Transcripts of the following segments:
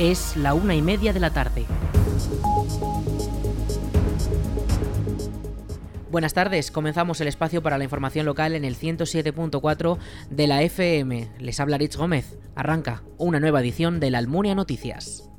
Es la una y media de la tarde. Buenas tardes, comenzamos el espacio para la información local en el 107.4 de la FM. Les habla Rich Gómez. Arranca una nueva edición de la Almunia Noticias.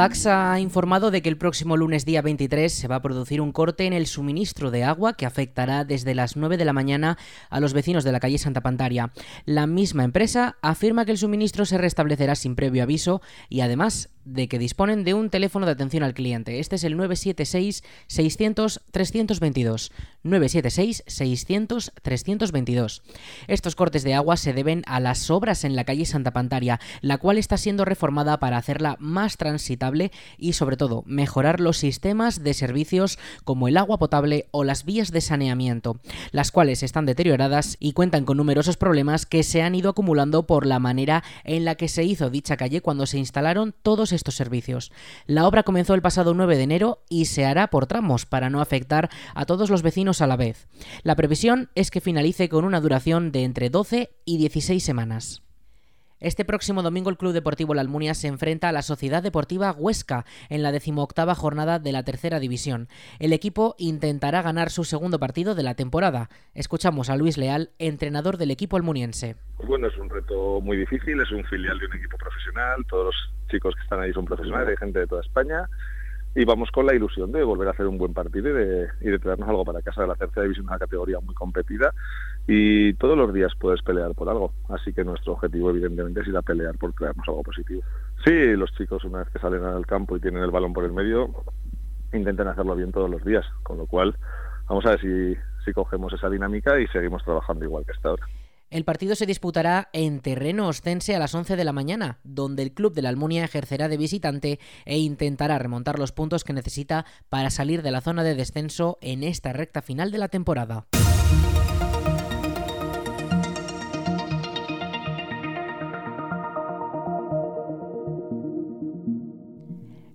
Fax ha informado de que el próximo lunes día 23 se va a producir un corte en el suministro de agua que afectará desde las 9 de la mañana a los vecinos de la calle Santa Pantaria. La misma empresa afirma que el suministro se restablecerá sin previo aviso y además de que disponen de un teléfono de atención al cliente. Este es el 976-600-322. 976-600-322. Estos cortes de agua se deben a las obras en la calle Santa Pantaria, la cual está siendo reformada para hacerla más transitable y sobre todo mejorar los sistemas de servicios como el agua potable o las vías de saneamiento, las cuales están deterioradas y cuentan con numerosos problemas que se han ido acumulando por la manera en la que se hizo dicha calle cuando se instalaron todos estos servicios. La obra comenzó el pasado 9 de enero y se hará por tramos para no afectar a todos los vecinos a la vez. La previsión es que finalice con una duración de entre 12 y 16 semanas. Este próximo domingo el Club Deportivo La Almunia se enfrenta a la Sociedad Deportiva Huesca en la decimoctava jornada de la tercera división. El equipo intentará ganar su segundo partido de la temporada. Escuchamos a Luis Leal, entrenador del equipo almuniense. Bueno, es un reto muy difícil, es un filial de un equipo profesional, todos los chicos que están ahí son profesionales, hay gente de toda España y vamos con la ilusión de volver a hacer un buen partido y de, y de traernos algo para casa. La tercera división una categoría muy competida y todos los días puedes pelear por algo. Así que nuestro objetivo, evidentemente, es ir a pelear por traernos algo positivo. Sí, los chicos, una vez que salen al campo y tienen el balón por el medio, intentan hacerlo bien todos los días. Con lo cual, vamos a ver si, si cogemos esa dinámica y seguimos trabajando igual que hasta ahora. El partido se disputará en terreno ostense a las 11 de la mañana, donde el club de la Almunia ejercerá de visitante e intentará remontar los puntos que necesita para salir de la zona de descenso en esta recta final de la temporada.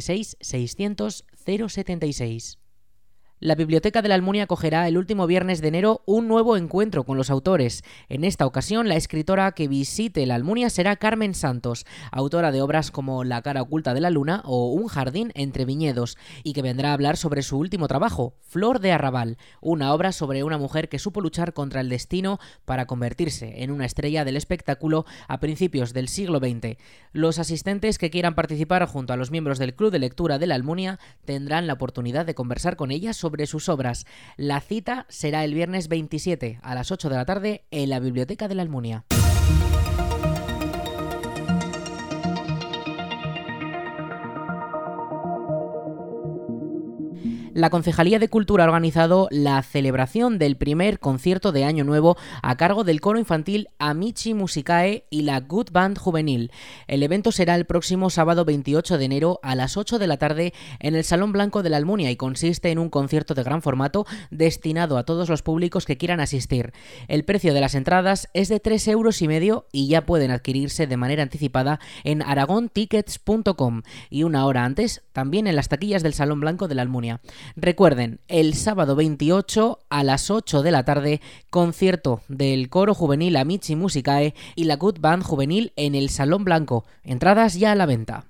600 076. La Biblioteca de la Almunia acogerá el último viernes de enero un nuevo encuentro con los autores. En esta ocasión, la escritora que visite la Almunia será Carmen Santos, autora de obras como La cara oculta de la luna o Un jardín entre viñedos, y que vendrá a hablar sobre su último trabajo, Flor de Arrabal, una obra sobre una mujer que supo luchar contra el destino para convertirse en una estrella del espectáculo a principios del siglo XX. Los asistentes que quieran participar junto a los miembros del Club de Lectura de la Almunia tendrán la oportunidad de conversar con ella sobre sobre sus obras. La cita será el viernes 27 a las 8 de la tarde en la Biblioteca de la Almunia. La Concejalía de Cultura ha organizado la celebración del primer concierto de Año Nuevo a cargo del coro infantil Amici Musicae y la Good Band Juvenil. El evento será el próximo sábado 28 de enero a las 8 de la tarde en el Salón Blanco de la Almunia y consiste en un concierto de gran formato destinado a todos los públicos que quieran asistir. El precio de las entradas es de 3 euros y medio y ya pueden adquirirse de manera anticipada en aragontickets.com y una hora antes también en las taquillas del Salón Blanco de la Almunia. Recuerden, el sábado 28 a las 8 de la tarde, concierto del coro juvenil Amici Musicae y la Good Band juvenil en el Salón Blanco. Entradas ya a la venta.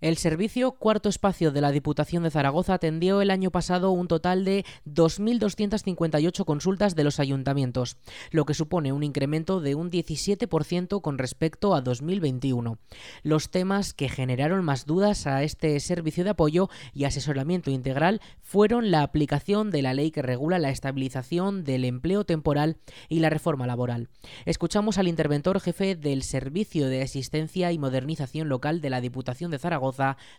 El servicio Cuarto Espacio de la Diputación de Zaragoza atendió el año pasado un total de 2.258 consultas de los ayuntamientos, lo que supone un incremento de un 17% con respecto a 2021. Los temas que generaron más dudas a este servicio de apoyo y asesoramiento integral fueron la aplicación de la ley que regula la estabilización del empleo temporal y la reforma laboral. Escuchamos al interventor jefe del Servicio de Asistencia y Modernización Local de la Diputación de Zaragoza,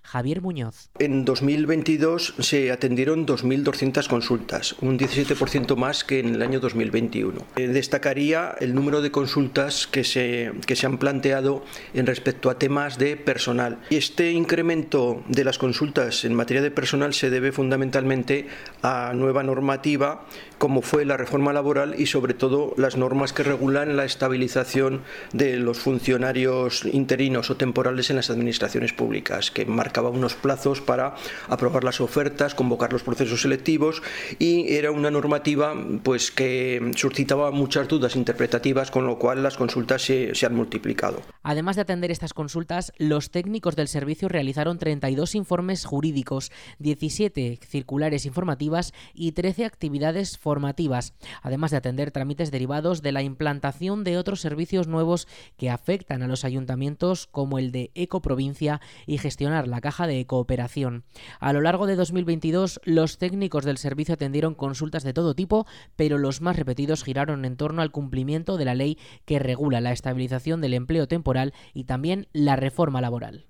Javier Muñoz. En 2022 se atendieron 2.200 consultas, un 17% más que en el año 2021. Eh, destacaría el número de consultas que se, que se han planteado en respecto a temas de personal. Este incremento de las consultas en materia de personal se debe fundamentalmente a nueva normativa como fue la reforma laboral y sobre todo las normas que regulan la estabilización de los funcionarios interinos o temporales en las administraciones públicas, que marcaba unos plazos para aprobar las ofertas, convocar los procesos selectivos y era una normativa pues que suscitaba muchas dudas interpretativas, con lo cual las consultas se, se han multiplicado. Además de atender estas consultas, los técnicos del servicio realizaron 32 informes jurídicos, 17 circulares informativas y 13 actividades formativas, además de atender trámites derivados de la implantación de otros servicios nuevos que afectan a los ayuntamientos como el de Ecoprovincia y gestionar la caja de cooperación. A lo largo de 2022, los técnicos del servicio atendieron consultas de todo tipo, pero los más repetidos giraron en torno al cumplimiento de la ley que regula la estabilización del empleo temporal y también la reforma laboral.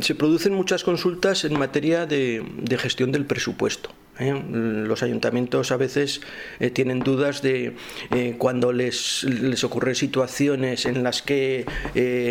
Se producen muchas consultas en materia de, de gestión del presupuesto. ¿Eh? Los ayuntamientos a veces eh, tienen dudas de eh, cuando les, les ocurren situaciones en las que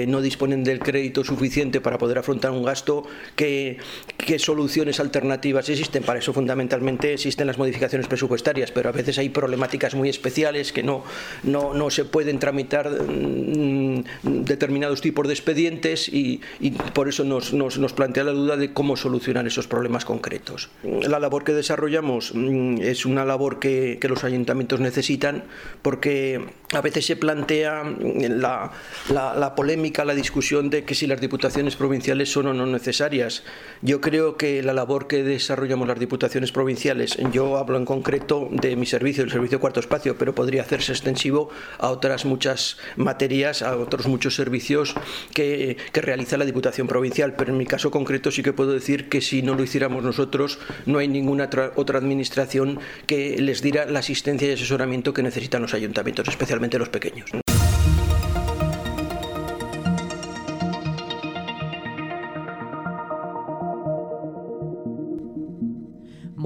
no disponen del crédito suficiente para poder afrontar un gasto, ¿qué, qué soluciones alternativas existen. Para eso fundamentalmente existen las modificaciones presupuestarias, pero a veces hay problemáticas muy especiales que no, no, no se pueden tramitar mm, determinados tipos de expedientes y, y por eso nos, nos, nos plantea la duda de cómo solucionar esos problemas concretos. La labor que desarrolla desarrollamos mm, es una labor que, los ayuntamientos necesitan porque a veces se plantea mm, la, la, polémica, la discusión de que si las diputaciones provinciales son o no necesarias. Yo creo que la labor que desarrollamos las diputaciones provinciales, yo hablo en concreto de mi servicio, el servicio cuarto espacio, pero podría hacerse extensivo a otras muchas materias, a otros muchos servicios que, que realiza la Diputación Provincial. Pero en mi caso concreto sí que puedo decir que si no lo hiciéramos nosotros, no hay ninguna otra administración que les diera la asistencia y asesoramiento que necesitan los ayuntamientos, especialmente los pequeños.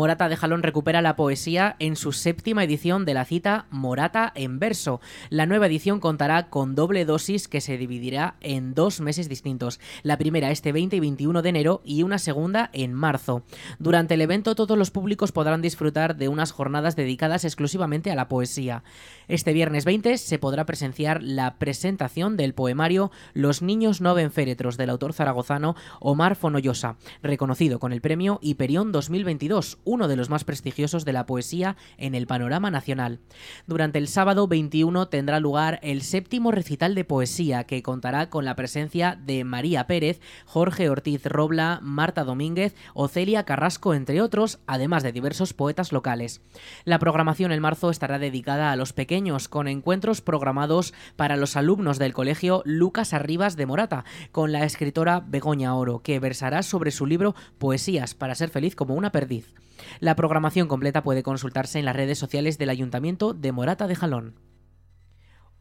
Morata de Jalón recupera la poesía en su séptima edición de la cita Morata en verso. La nueva edición contará con doble dosis que se dividirá en dos meses distintos. La primera este 20 y 21 de enero y una segunda en marzo. Durante el evento todos los públicos podrán disfrutar de unas jornadas dedicadas exclusivamente a la poesía. Este viernes 20 se podrá presenciar la presentación del poemario Los niños no ven féretros del autor zaragozano Omar Fonollosa, reconocido con el premio Hiperión 2022 uno de los más prestigiosos de la poesía en el panorama nacional. Durante el sábado 21 tendrá lugar el séptimo recital de poesía que contará con la presencia de María Pérez, Jorge Ortiz Robla, Marta Domínguez, Ocelia Carrasco, entre otros, además de diversos poetas locales. La programación en marzo estará dedicada a los pequeños, con encuentros programados para los alumnos del colegio Lucas Arribas de Morata, con la escritora Begoña Oro, que versará sobre su libro Poesías para ser feliz como una perdiz. La programación completa puede consultarse en las redes sociales del Ayuntamiento de Morata de Jalón.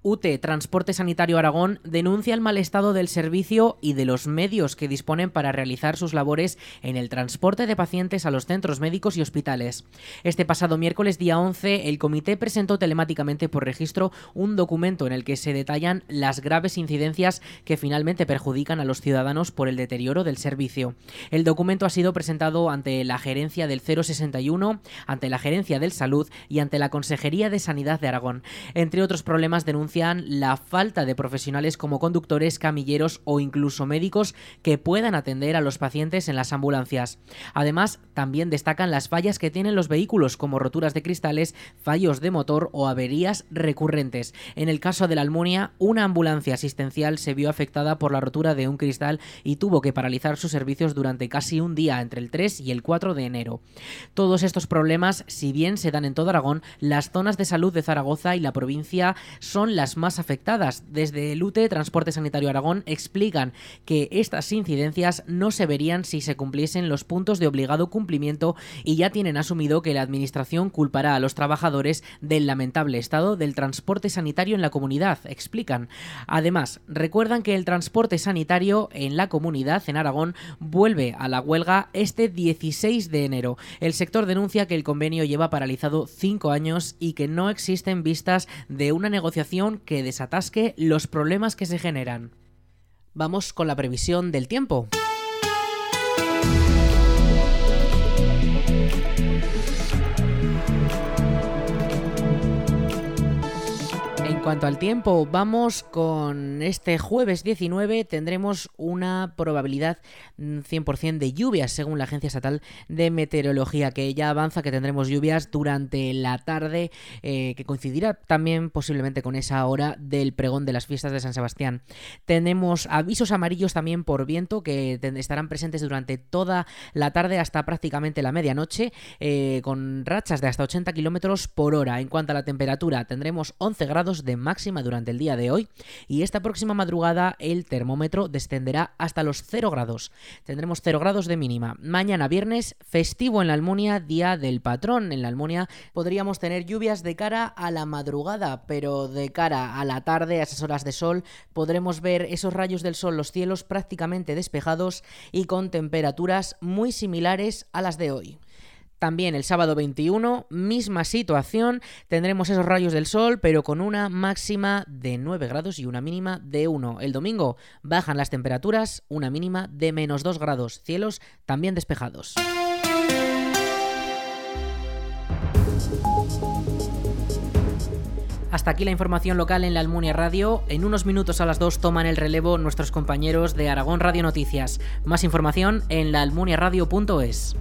UTE Transporte Sanitario Aragón denuncia el mal estado del servicio y de los medios que disponen para realizar sus labores en el transporte de pacientes a los centros médicos y hospitales. Este pasado miércoles día 11, el comité presentó telemáticamente por registro un documento en el que se detallan las graves incidencias que finalmente perjudican a los ciudadanos por el deterioro del servicio. El documento ha sido presentado ante la gerencia del 061, ante la gerencia del Salud y ante la Consejería de Sanidad de Aragón. Entre otros problemas denuncia la falta de profesionales como conductores, camilleros o incluso médicos que puedan atender a los pacientes en las ambulancias. Además, también destacan las fallas que tienen los vehículos, como roturas de cristales, fallos de motor o averías recurrentes. En el caso de la Almunia, una ambulancia asistencial se vio afectada por la rotura de un cristal y tuvo que paralizar sus servicios durante casi un día entre el 3 y el 4 de enero. Todos estos problemas, si bien se dan en todo Aragón, las zonas de salud de Zaragoza y la provincia son las más afectadas. Desde el UTE Transporte Sanitario Aragón explican que estas incidencias no se verían si se cumpliesen los puntos de obligado cumplimiento y ya tienen asumido que la Administración culpará a los trabajadores del lamentable estado del transporte sanitario en la comunidad, explican. Además, recuerdan que el transporte sanitario en la comunidad en Aragón vuelve a la huelga este 16 de enero. El sector denuncia que el convenio lleva paralizado cinco años y que no existen vistas de una negociación que desatasque los problemas que se generan. Vamos con la previsión del tiempo. En cuanto al tiempo, vamos con este jueves 19 tendremos una probabilidad 100% de lluvias según la Agencia Estatal de Meteorología que ya avanza que tendremos lluvias durante la tarde eh, que coincidirá también posiblemente con esa hora del pregón de las fiestas de San Sebastián. Tenemos avisos amarillos también por viento que estarán presentes durante toda la tarde hasta prácticamente la medianoche eh, con rachas de hasta 80 kilómetros por hora. En cuanto a la temperatura tendremos 11 grados máxima durante el día de hoy y esta próxima madrugada el termómetro descenderá hasta los 0 grados. Tendremos 0 grados de mínima. Mañana viernes, festivo en la Almunia, día del patrón. En la Almunia podríamos tener lluvias de cara a la madrugada, pero de cara a la tarde, a esas horas de sol, podremos ver esos rayos del sol, los cielos prácticamente despejados y con temperaturas muy similares a las de hoy. También el sábado 21, misma situación, tendremos esos rayos del sol, pero con una máxima de 9 grados y una mínima de 1. El domingo bajan las temperaturas, una mínima de menos 2 grados, cielos también despejados. Hasta aquí la información local en la Almunia Radio. En unos minutos a las 2 toman el relevo nuestros compañeros de Aragón Radio Noticias. Más información en laalmuniaradio.es.